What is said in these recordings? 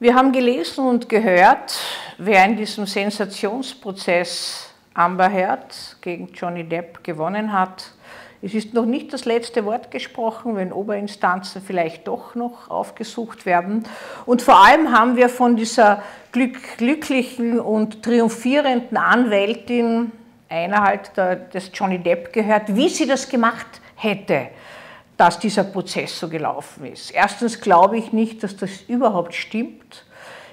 Wir haben gelesen und gehört, wer in diesem Sensationsprozess Amber Heard gegen Johnny Depp gewonnen hat. Es ist noch nicht das letzte Wort gesprochen, wenn Oberinstanzen vielleicht doch noch aufgesucht werden. Und vor allem haben wir von dieser glücklichen und triumphierenden Anwältin, einer halt des Johnny Depp gehört, wie sie das gemacht hätte dass dieser Prozess so gelaufen ist. Erstens glaube ich nicht, dass das überhaupt stimmt.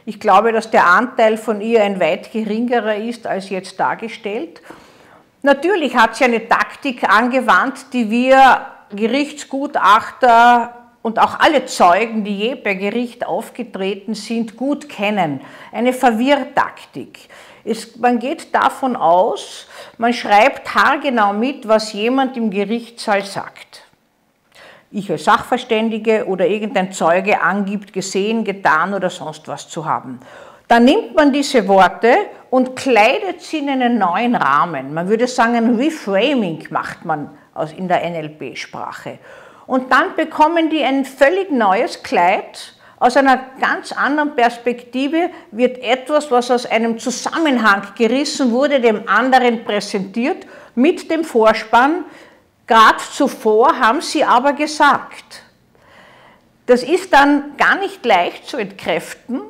Ich glaube, dass der Anteil von ihr ein weit geringerer ist als jetzt dargestellt. Natürlich hat sie eine Taktik angewandt, die wir Gerichtsgutachter und auch alle Zeugen, die je bei Gericht aufgetreten sind, gut kennen. Eine Verwirrtaktik. Es, man geht davon aus, man schreibt haargenau mit, was jemand im Gerichtssaal sagt ich als Sachverständige oder irgendein Zeuge angibt, gesehen, getan oder sonst was zu haben. Dann nimmt man diese Worte und kleidet sie in einen neuen Rahmen. Man würde sagen, ein Reframing macht man in der NLP-Sprache. Und dann bekommen die ein völlig neues Kleid. Aus einer ganz anderen Perspektive wird etwas, was aus einem Zusammenhang gerissen wurde, dem anderen präsentiert, mit dem Vorspann, Gerade zuvor haben sie aber gesagt. Das ist dann gar nicht leicht zu entkräften.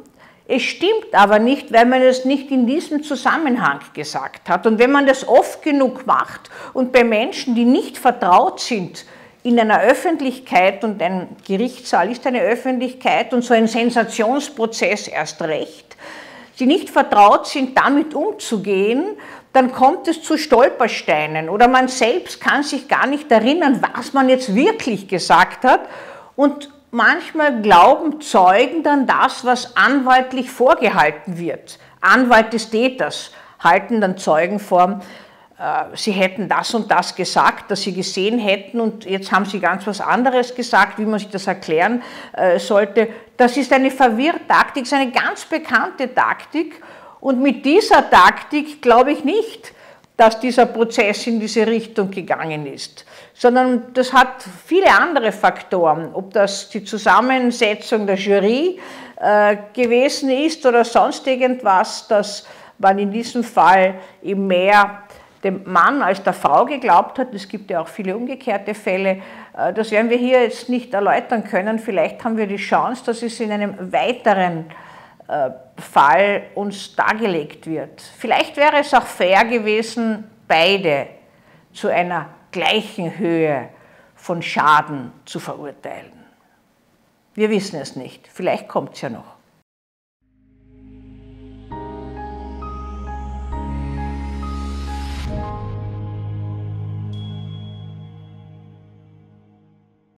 Es stimmt aber nicht, weil man es nicht in diesem Zusammenhang gesagt hat. Und wenn man das oft genug macht und bei Menschen, die nicht vertraut sind, in einer Öffentlichkeit und ein Gerichtssaal ist eine Öffentlichkeit und so ein Sensationsprozess erst recht, die nicht vertraut sind, damit umzugehen, dann kommt es zu Stolpersteinen oder man selbst kann sich gar nicht erinnern, was man jetzt wirklich gesagt hat und manchmal glauben Zeugen dann das, was anwaltlich vorgehalten wird. Anwalt des Täters halten dann Zeugen vor, äh, sie hätten das und das gesagt, das sie gesehen hätten und jetzt haben sie ganz was anderes gesagt, wie man sich das erklären äh, sollte. Das ist eine Verwirrtaktik, ist eine ganz bekannte Taktik und mit dieser Taktik glaube ich nicht, dass dieser Prozess in diese Richtung gegangen ist, sondern das hat viele andere Faktoren, ob das die Zusammensetzung der Jury äh, gewesen ist oder sonst irgendwas, dass man in diesem Fall eben mehr dem Mann als der Frau geglaubt hat. Es gibt ja auch viele umgekehrte Fälle. Äh, das werden wir hier jetzt nicht erläutern können. Vielleicht haben wir die Chance, dass es in einem weiteren äh, Fall uns dargelegt wird. Vielleicht wäre es auch fair gewesen, beide zu einer gleichen Höhe von Schaden zu verurteilen. Wir wissen es nicht. Vielleicht kommt es ja noch.